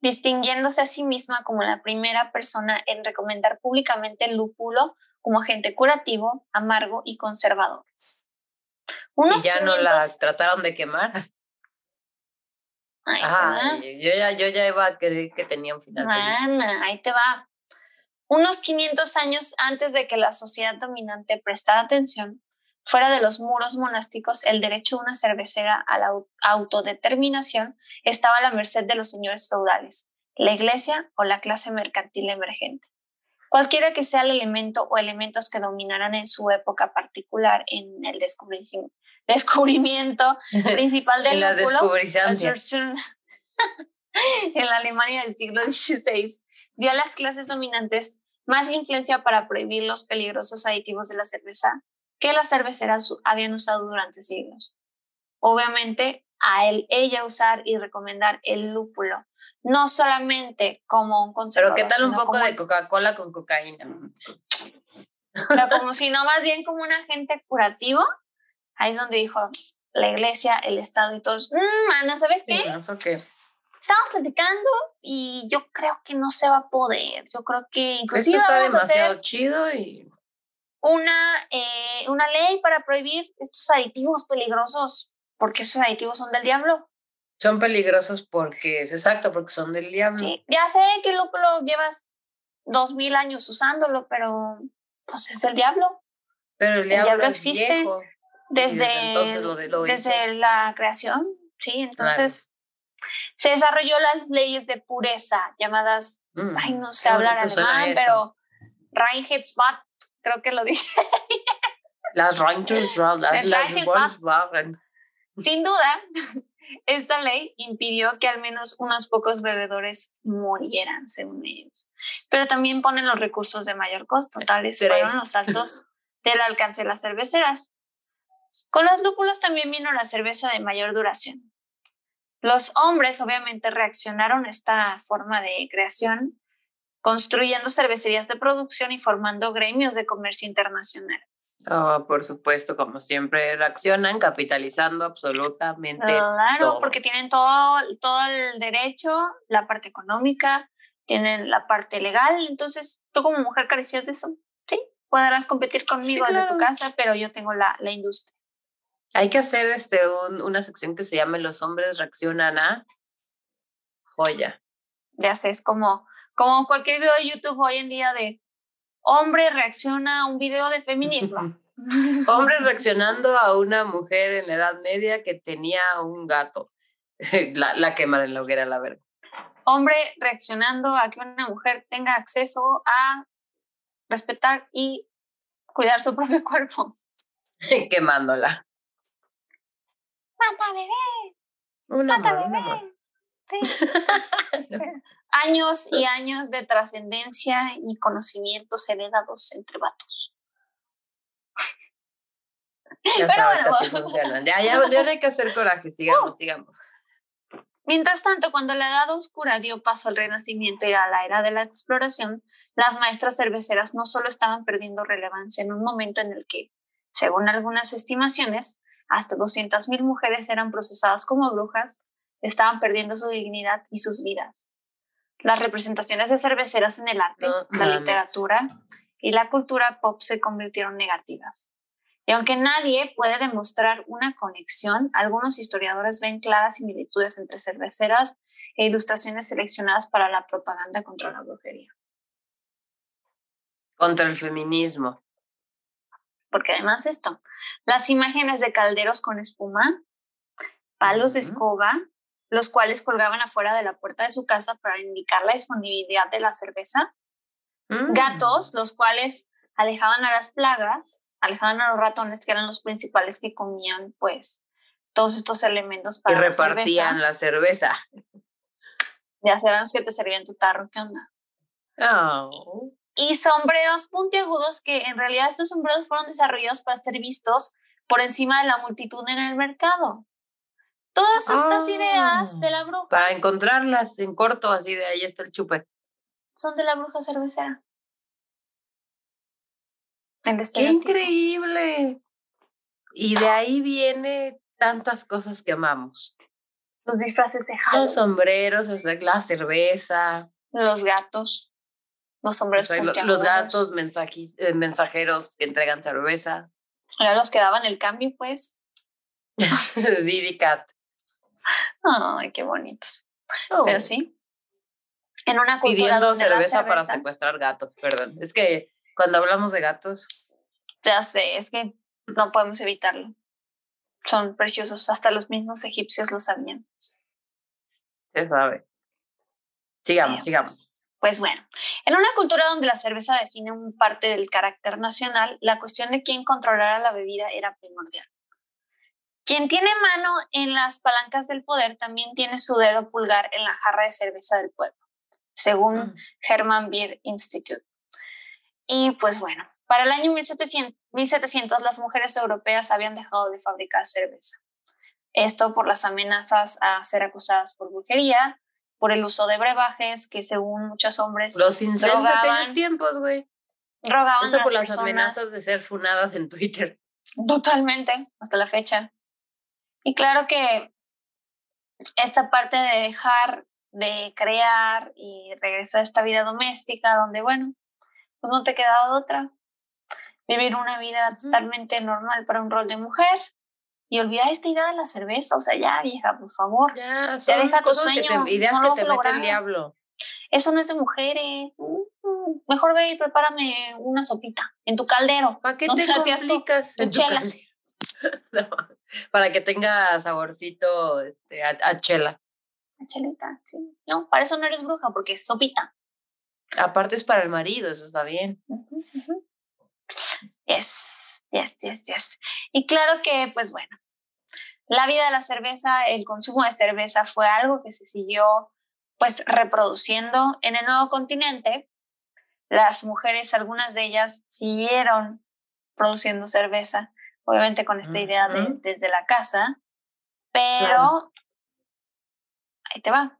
distinguiéndose a sí misma como la primera persona en recomendar públicamente el lúpulo como agente curativo, amargo y conservador. Unos y ya no la trataron de quemar. *laughs* yo ya, yo ya iba a creer que tenía un final. ahí te va. Unos 500 años antes de que la sociedad dominante prestara atención, fuera de los muros monásticos, el derecho a una cervecera a la autodeterminación estaba a la merced de los señores feudales, la iglesia o la clase mercantil emergente. Cualquiera que sea el elemento o elementos que dominaran en su época particular en el descubrimiento, principal *laughs* del la lúpulo, *laughs* en la Alemania del siglo XVI, dio a las clases dominantes más influencia para prohibir los peligrosos aditivos de la cerveza que las cerveceras habían usado durante siglos. Obviamente, a él, ella usar y recomendar el lúpulo, no solamente como un conservador. Pero ¿qué tal un poco de Coca-Cola con cocaína? Pero como si no, más bien como un agente curativo, Ahí es donde dijo la iglesia, el Estado y todos, mmm, Ana, ¿sabes qué? Estamos platicando y yo creo que no se va a poder. Yo creo que inclusive Esto está vamos demasiado a hacer chido y una, eh, una ley para prohibir estos aditivos peligrosos, porque esos aditivos son del diablo. Son peligrosos porque, es exacto, porque son del diablo. Sí, ya sé que el lúpulo llevas dos mil años usándolo, pero pues es del diablo. Pero el diablo, existe desde, desde, la creación, ¿sí? Entonces se desarrolló las leyes de pureza llamadas, mm, ay, no sé hablar alemán, pero Reinheitsbad, creo que lo dije. Las Reinheitsbad, las Sin duda, *laughs* esta ley impidió que al menos unos pocos bebedores murieran, según ellos. Pero también ponen los recursos de mayor costo, tales fueron los saltos *laughs* del alcance de las cerveceras. Con los lúpulos también vino la cerveza de mayor duración. Los hombres obviamente reaccionaron a esta forma de creación, construyendo cervecerías de producción y formando gremios de comercio internacional. Oh, por supuesto, como siempre reaccionan capitalizando absolutamente. Claro, porque tienen todo, todo el derecho, la parte económica, tienen la parte legal. Entonces, tú como mujer carecías de eso. Sí, podrás competir conmigo desde tu casa, pero yo tengo la, la industria. Hay que hacer este, una sección que se llame Los hombres reaccionan a joya. Ya sé, es como, como cualquier video de YouTube hoy en día de hombre reacciona a un video de feminismo. *laughs* hombre reaccionando a una mujer en la Edad Media que tenía un gato. *laughs* la, la quemar en la hoguera, la verdad. Hombre reaccionando a que una mujer tenga acceso a respetar y cuidar su propio *laughs* cuerpo. Quemándola. Bebés! ¡Mata bebés! amor. Sí. *laughs* Años y años de trascendencia y conocimientos heredados entre vatos. Ya Pero sabes bueno. Ya, ya, ya no hay que hacer coraje, sigamos, *laughs* sigamos. Mientras tanto, cuando la Edad Oscura dio paso al Renacimiento y a la era de la exploración, las maestras cerveceras no solo estaban perdiendo relevancia en un momento en el que, según algunas estimaciones, hasta 200.000 mujeres eran procesadas como brujas, estaban perdiendo su dignidad y sus vidas. Las representaciones de cerveceras en el arte, No la mames. literatura y la cultura pop se convirtieron negativas. Y aunque nadie puede demostrar una conexión, algunos historiadores ven claras similitudes entre cerveceras e ilustraciones seleccionadas para la propaganda contra la brujería. Contra el feminismo. Porque además esto, las imágenes de calderos con espuma, palos de escoba, los cuales colgaban afuera de la puerta de su casa para indicar la disponibilidad de la cerveza, Mm. gatos, los cuales alejaban a las plagas, alejaban a los ratones, que eran los principales que comían, pues, todos estos elementos Y para la repartían cerveza. la cerveza. Ya serán los que te servían tu tarro, ¿qué onda? Oh. Y sombreros puntiagudos, que en realidad estos sombreros fueron desarrollados para ser vistos por encima de la multitud en el mercado. Todas estas ideas de Ah, la bruja Para encontrarlas en corto, así de ahí está el chupe. son de la bruja cervecera. El ¡Qué increíble! Y de ahí viene tantas cosas que amamos. Los disfraces de Los Halloween, sombreros, hacer la cerveza, los gatos, los o sea, lo- los gatos mensajis- eh, mensajeros que entregan cerveza. Eran los que daban el cambio, pues. *laughs* Didi Cat. Ay, qué bonitos. Oh, Pero sí. En una cultura Pidiendo donde la cerveza, para secuestrar gatos, perdón. Es que cuando hablamos de gatos, Ya sé, es que no podemos evitarlo. Son preciosos, hasta los mismos egipcios lo sabían. se sabe. Sigamos, sigamos. Pues bueno, en una cultura donde la cerveza define un parte del carácter nacional, la cuestión de quién controlara la bebida era primordial. Quien tiene mano en las palancas del poder también tiene su dedo pulgar en la jarra de cerveza del pueblo, según Mm. Hermann Beer Institute. Y pues bueno, para el año 1700, 1700 las mujeres europeas habían dejado de fabricar cerveza. Esto por las amenazas a ser acusadas por brujería, por el uso de brebajes que según muchos hombres Los incendios de aquellos tiempos, güey. Eso a por las amenazas de ser funadas en Twitter. totalmente hasta la fecha. Y claro que esta parte de dejar de crear y regresar a esta vida doméstica donde, bueno, pues no te queda otra. Vivir una vida totalmente normal para un rol de mujer y olvidar esta idea de la cerveza. O sea, ya, vieja, por favor. Ya, son deja tu cosas que te- sueño, ideas que te a mete el diablo. Eso no es de mujeres. Mm, Mejor ve y prepárame una sopita en tu caldero. ¿Para qué *laughs* No te complicas? tu tu chela. *laughs* No, para que tenga saborcito este, a, a chela. Chelita, sí. No, para eso no eres bruja, porque es sopita. Aparte es para el marido, eso está bien. Ujú, ujú. Yes, yes, yes, yes. Y claro que, pues bueno, la vida de la cerveza, el consumo de cerveza fue algo que se siguió pues reproduciendo en el nuevo continente. Las mujeres, algunas de ellas, siguieron produciendo cerveza, obviamente con esta idea de desde la casa, pero Claro. ahí te va.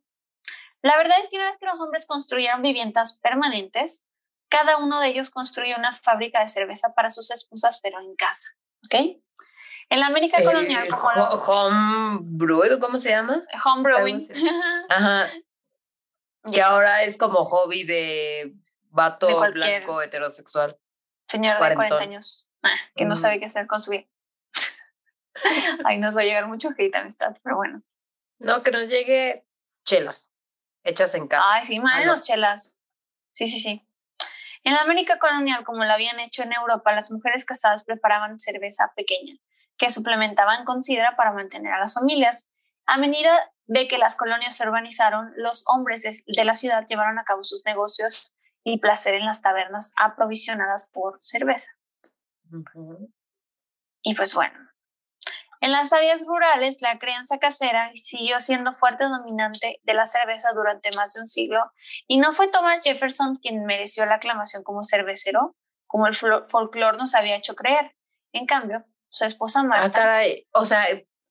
La verdad es que una vez que los hombres construyeron viviendas permanentes, cada uno de ellos construyó una fábrica de cerveza para sus esposas, pero en casa. ¿Ok? En la América colonial, como ho- lo- home brewed, ¿cómo se llama? home brewing, así. Ajá. *laughs* Que ahora es como hobby de vato De blanco heterosexual. señor de 40 cuarentón. años, ah, que no Ujú. sabe qué hacer con su vida. *laughs* Ahí nos va a llegar mucho hate amistad, pero bueno. No, que nos llegue chelas hechas en casa. Ay, sí, madre no. los chelas. Sí, sí, sí. En la América colonial, como lo habían hecho en Europa, las mujeres casadas preparaban cerveza pequeña, que suplementaban con sidra para mantener a las familias. A medida de que las colonias se urbanizaron, los hombres de, de la ciudad llevaron a cabo sus negocios y placer en las tabernas aprovisionadas por cerveza. Y pues bueno, En las áreas rurales, la crianza casera siguió siendo fuerte dominante de la cerveza durante más de un siglo y no fue Thomas Jefferson quien mereció la aclamación como cervecero, como el folclore nos había hecho creer. En cambio, su esposa ah, Marta... Ah, caray, o sea,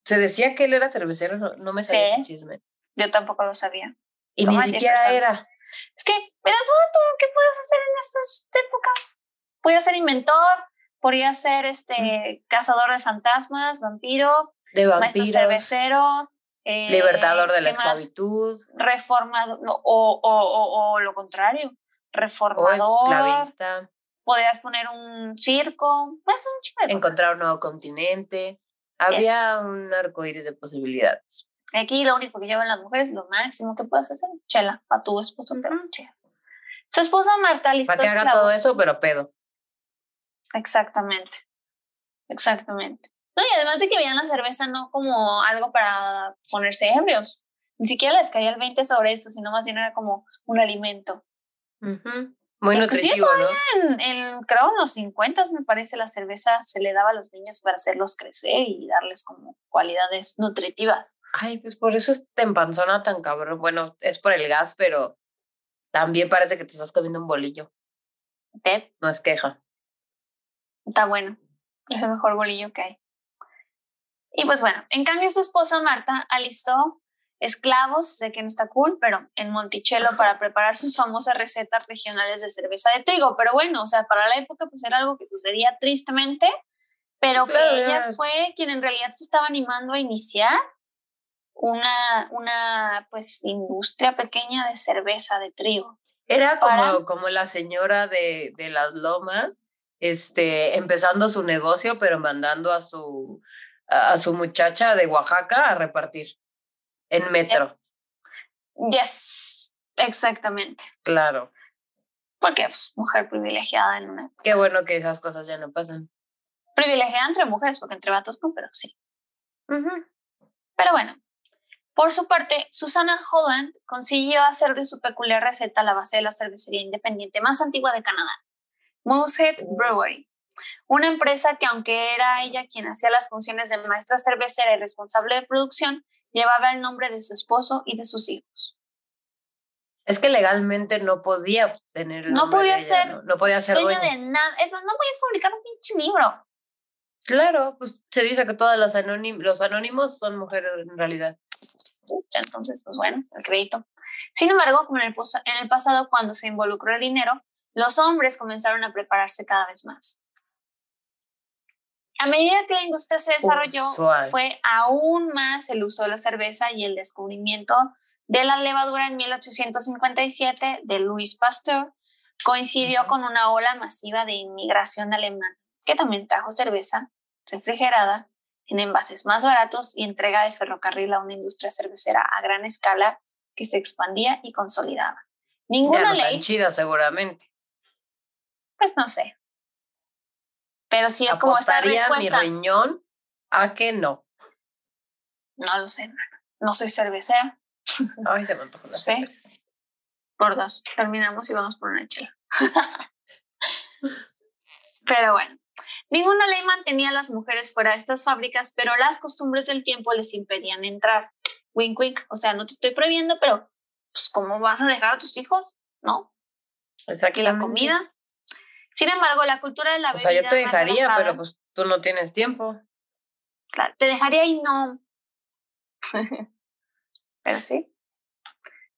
se decía que él era cervecero, no, me sabía el chisme. Yo tampoco lo sabía. Y ni siquiera era. Es que, verás, ¿qué puedes hacer en estas épocas? Podía ser inventor, podía ser este cazador de fantasmas, vampiro, de maestro cervecero, eh, libertador de la esclavitud, reformador, o, o, o, lo contrario, reformador, esclavista. Podías poner un circo, pues un Encontrar un nuevo continente. Había un arco iris de posibilidades. Aquí lo único que llevan las mujeres, lo máximo que puedes hacer, chela, para tu esposo, pero no chela. Su esposa Marta listó Para que haga todo eso, pero pedo. Exactamente. Exactamente. No, y además de que veían la cerveza no como algo para ponerse embrios. Ni siquiera les caía el 20 sobre eso, sino más bien era como un alimento. Muy nutritivo, ¿no? En, en, creo en los 50 me parece la cerveza se le daba a los niños para hacerlos crecer y darles como cualidades nutritivas. Ay, pues por eso es te empanzona tan cabrón. Bueno, es por el gas, pero también parece que te estás comiendo un bolillo. ¿Qué? No es queja. Está bueno. Es el mejor bolillo que hay. Y pues bueno, en cambio su esposa Marta alistó esclavos, sé que no está cool, pero en Monticello para preparar sus famosas recetas regionales de cerveza de trigo. Pero bueno, o sea, para la época pues era algo que sucedía tristemente, pero que ella fue quien en realidad se estaba animando a iniciar una, una pues industria pequeña de cerveza de trigo. Era como, como la señora de, de las lomas, este, empezando su negocio, pero mandando a su, a su muchacha de Oaxaca a repartir en metro. Yes, exactamente. Claro. Porque pues, mujer privilegiada en una. Qué bueno que esas cosas ya no pasan. Privilegiada entre mujeres, porque entre vatos no, pero sí. Pero bueno, por su parte, Susana Holland consiguió hacer de su peculiar receta la base de la cervecería independiente más antigua de Canadá, Moosehead Brewery, una empresa que aunque era ella quien hacía las funciones de maestra cervecera y responsable de producción, llevaba el nombre de su esposo y de sus hijos. Es que legalmente no podía tener el no podía ser no, podía ser dueño de nada. Es no podías publicar un pinche libro. Claro, pues se dice que todas las los anónimos son mujeres en realidad. Entonces, pues bueno, el crédito. Sin embargo, como en el, en el pasado, cuando se involucró el dinero, los hombres comenzaron a prepararse cada vez más. A medida que la industria se desarrolló, fue aún más el uso de la cerveza y el descubrimiento de la levadura en 1857 de Louis Pasteur coincidió con una ola masiva de inmigración alemana, que también trajo cerveza refrigerada en envases más baratos y entrega de ferrocarril a una industria cervecera a gran escala que se expandía y consolidaba. Ninguna ley. chida, seguramente. Pues no sé. Pero sí es como esta respuesta. mi riñón a que no. No lo sé, no soy cervecera. *laughs* Ay, se me antoja la sé. Por dos. Terminamos y vamos por una chela. *laughs* Pero bueno, ninguna ley mantenía a las mujeres fuera de estas fábricas, pero las costumbres del tiempo les impedían entrar. Wink, wink. O sea, no te estoy prohibiendo, pero pues, ¿cómo vas a dejar a tus hijos? ¿No? Exacto. Y la comida. Sin embargo, la cultura de la bebida. O sea, yo te dejaría, pero pues tú no tienes tiempo. Claro, te dejaría y no. pero sí.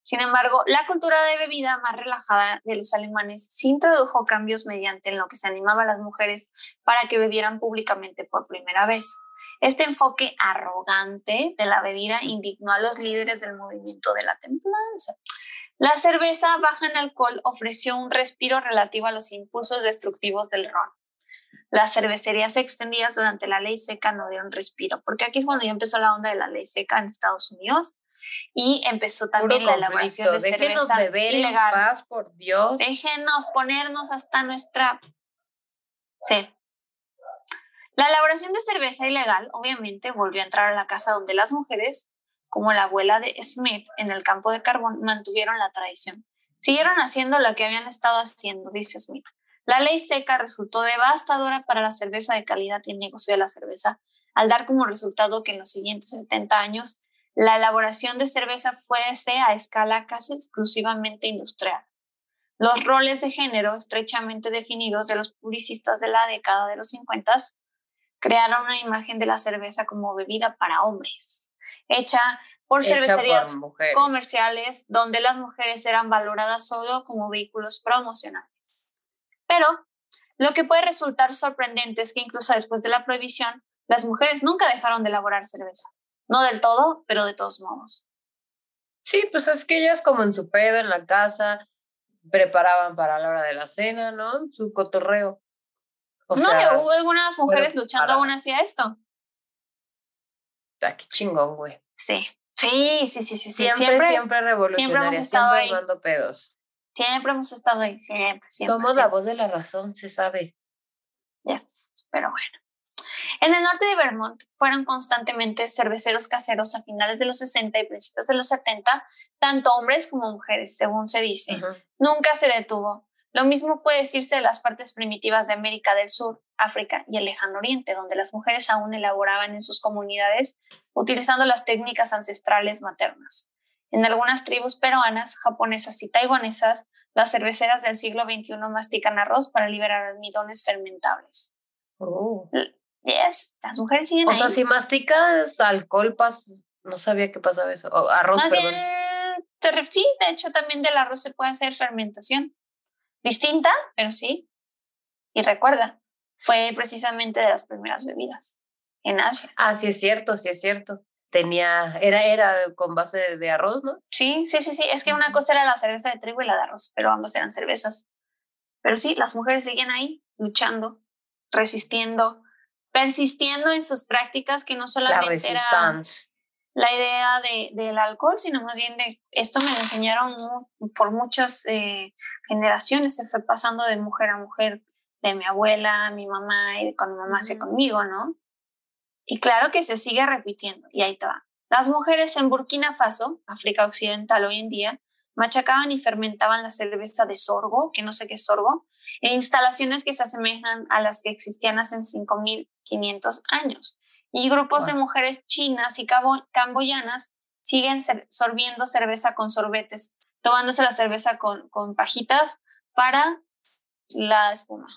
Sin embargo, la cultura de bebida más relajada de los alemanes sí introdujo cambios mediante en lo que se animaba a las mujeres para que bebieran públicamente por primera vez. Este enfoque arrogante de la bebida indignó a los líderes del movimiento de la templanza. La cerveza baja en alcohol ofreció un respiro relativo a los impulsos destructivos del ron. Las cervecerías extendidas durante la ley seca no dieron respiro, porque aquí es cuando ya empezó la onda de la ley seca en Estados Unidos y empezó también la elaboración de cerveza beber ilegal. En paz, por Dios. Déjenos ponernos hasta nuestra... Sí. La elaboración de cerveza ilegal, obviamente, volvió a entrar a la casa donde las mujeres como la abuela de Smith en el campo de carbón, mantuvieron la tradición. Siguieron haciendo lo que habían estado haciendo, dice Smith. La ley seca resultó devastadora para la cerveza de calidad y el negocio de la cerveza, al dar como resultado que en los siguientes 70 años la elaboración de cerveza fuese a escala casi exclusivamente industrial. Los roles de género estrechamente definidos de los publicistas de la década de los 50 crearon una imagen de la cerveza como bebida para hombres, hecha por cervecerías comerciales donde las mujeres eran valoradas solo como vehículos promocionales. Pero lo que puede resultar sorprendente es que incluso después de la prohibición, las mujeres nunca dejaron de elaborar cerveza. No del todo, pero de todos modos. Sí, pues es que ellas como en su pedo, en la casa, preparaban para la hora de la cena, ¿no? Su cotorreo. no, hubo algunas mujeres luchando aún hacia esto. Ah, qué chingón, güey. Sí. Sí, sí, sí, sí. Siempre, siempre, siempre revolucionaria, siempre hemos estado ahí. pedos. Siempre hemos estado ahí, siempre, siempre. Somos la voz de la razón, se sabe. Yes, pero bueno. En el norte de Vermont fueron constantemente cerveceros caseros a finales de los 60 y principios de los 70, tanto hombres como mujeres, según se dice. Nunca se detuvo. Lo mismo puede decirse de las partes primitivas de América del Sur, África y el lejano oriente, donde las mujeres aún elaboraban en sus comunidades utilizando las técnicas ancestrales maternas. En algunas tribus peruanas, japonesas y taiwanesas, las cerveceras del siglo XXI mastican arroz para liberar almidones fermentables. Oh. Yes, las mujeres siguen O sea, si masticas alcohol, no sabía qué pasaba eso. arroz, perdón. sí, de hecho también del arroz se puede hacer fermentación. Distinta, pero sí. Y recuerda, fue precisamente de las primeras bebidas en Asia. Ah, sí es cierto, sí es cierto. Tenía, era, era con base de, arroz, ¿no? Sí, sí, sí, sí. Es que una cosa era la cerveza de trigo y la de arroz, pero ambas eran cervezas. Pero sí, las mujeres seguían ahí, luchando, resistiendo, persistiendo en sus prácticas que no solamente era la idea de, del alcohol, sino más bien de esto me lo enseñaron por muchas eh, generaciones, se fue pasando de mujer a mujer, de mi abuela, mi mamá y con mi mamá hacia conmigo, ¿no? Y claro que se sigue repitiendo, y ahí está. Las mujeres en Burkina Faso, África Occidental hoy en día, machacaban y fermentaban la cerveza de sorgo, que no sé qué es sorgo, en instalaciones que se asemejan a las que existían hace 5.500 años. Y grupos de mujeres chinas y camboyanas siguen sorbiendo cerveza con sorbetes, tomándose la cerveza con, con pajitas para la espuma.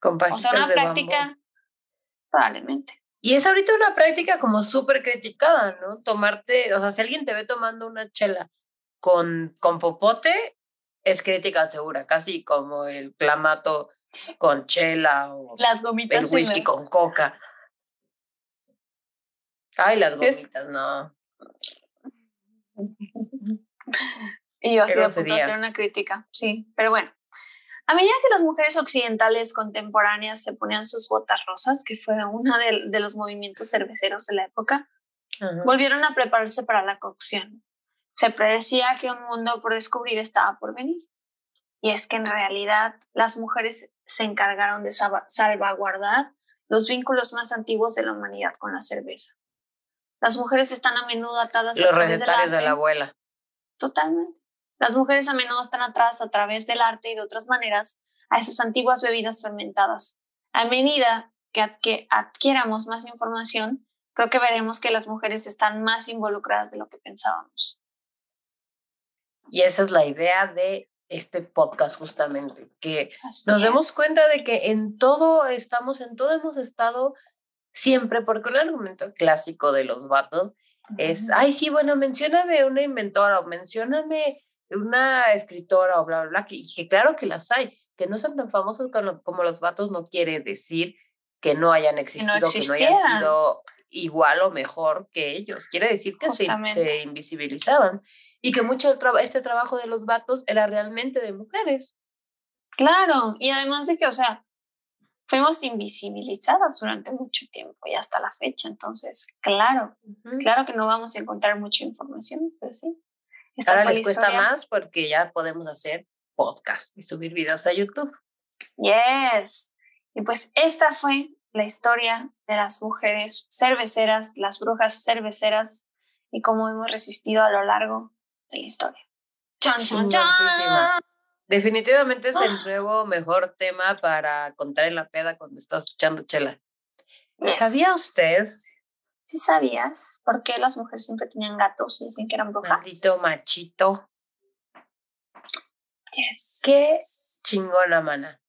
Con o sea, una práctica, probablemente. Y es ahorita una práctica como súper criticada, ¿no? Tomarte, o sea, si alguien te ve tomando una chela con, con popote, es crítica segura, casi como el clamato con chela o las gomitas el whisky con coca. Ay, las gomitas, no. Y yo así a hacer una crítica, sí, pero bueno. A medida que las mujeres occidentales contemporáneas se ponían sus botas rosas, que fue uno de, los movimientos cerveceros de la época, volvieron a prepararse para la cocción. Se predecía que un mundo por descubrir estaba por venir. Y es que en realidad las mujeres se encargaron de salvaguardar los vínculos más antiguos de la humanidad con la cerveza. Las mujeres están a menudo atadas los a través del arte. de la abuela. Totalmente. Las mujeres a menudo están atadas a través del arte y de otras maneras a esas antiguas bebidas fermentadas. A medida que, que adquiramos más información, creo que veremos que las mujeres están más involucradas de lo que pensábamos. Y esa es la idea de este podcast justamente, que nos demos cuenta de que en todo estamos, en todo hemos estado siempre, porque un argumento clásico de los vatos es, ay, sí, bueno, mencióname una inventora o mencióname una escritora o bla, bla, bla, que, que claro que las hay, que no son tan famosos como, los vatos no quiere decir que no hayan existido, que no hayan sido igual o mejor que ellos. Quiere decir que se, se, invisibilizaban y que mucho de este trabajo de los vatos era realmente de mujeres. Claro, y además de que, o sea, fuimos invisibilizadas durante mucho tiempo y hasta la fecha, entonces, claro, claro que no vamos a encontrar mucha información, pero sí. Ahora les cuesta más porque ya podemos hacer podcast y subir videos a YouTube. Yes. Y pues esta fue la historia de las mujeres cerveceras, las brujas cerveceras y cómo hemos resistido a lo largo de la historia. ¡Chan, chan, chan! Definitivamente es el ¡Ah! nuevo mejor tema para contar en la peda cuando estás echando chela. ¿Sabía usted? Sí sabías. ¿Por qué las mujeres siempre tenían gatos y dicen que eran brujas? Maldito machito. Yes. Qué chingona, mana.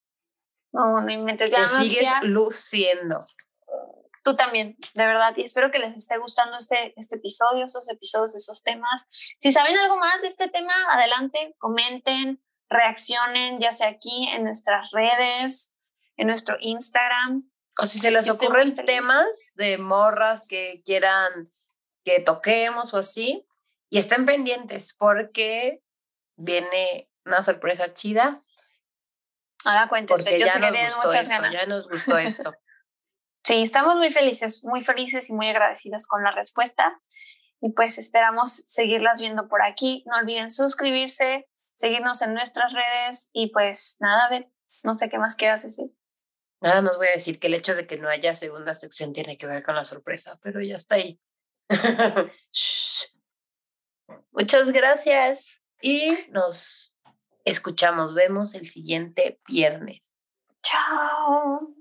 No, no inventes. Ya Te sigues luciendo. Tú también, de verdad. Y espero que les esté gustando este, este episodio, esos episodios, esos temas. Si saben algo más de este tema, adelante, comenten, reaccionen, ya sea aquí en nuestras redes, en nuestro Instagram. O si se les Yo ocurren temas de morras que quieran que toquemos o así, y estén pendientes porque viene una sorpresa chida. Haga cuentas, Porque yo ya sé que tienen muchas esto, ganas. ya nos gustó esto. *laughs* Sí, estamos muy felices, muy felices y muy agradecidas con la respuesta. Y pues esperamos seguirlas viendo por aquí. No olviden suscribirse, seguirnos en nuestras redes y pues nada, Bet, no sé qué más quieras decir. Nada más voy a decir que el hecho de que no haya segunda sección tiene que ver con la sorpresa, pero ya está ahí. *laughs* Muchas gracias y nos escuchamos, vemos el siguiente viernes. Chao.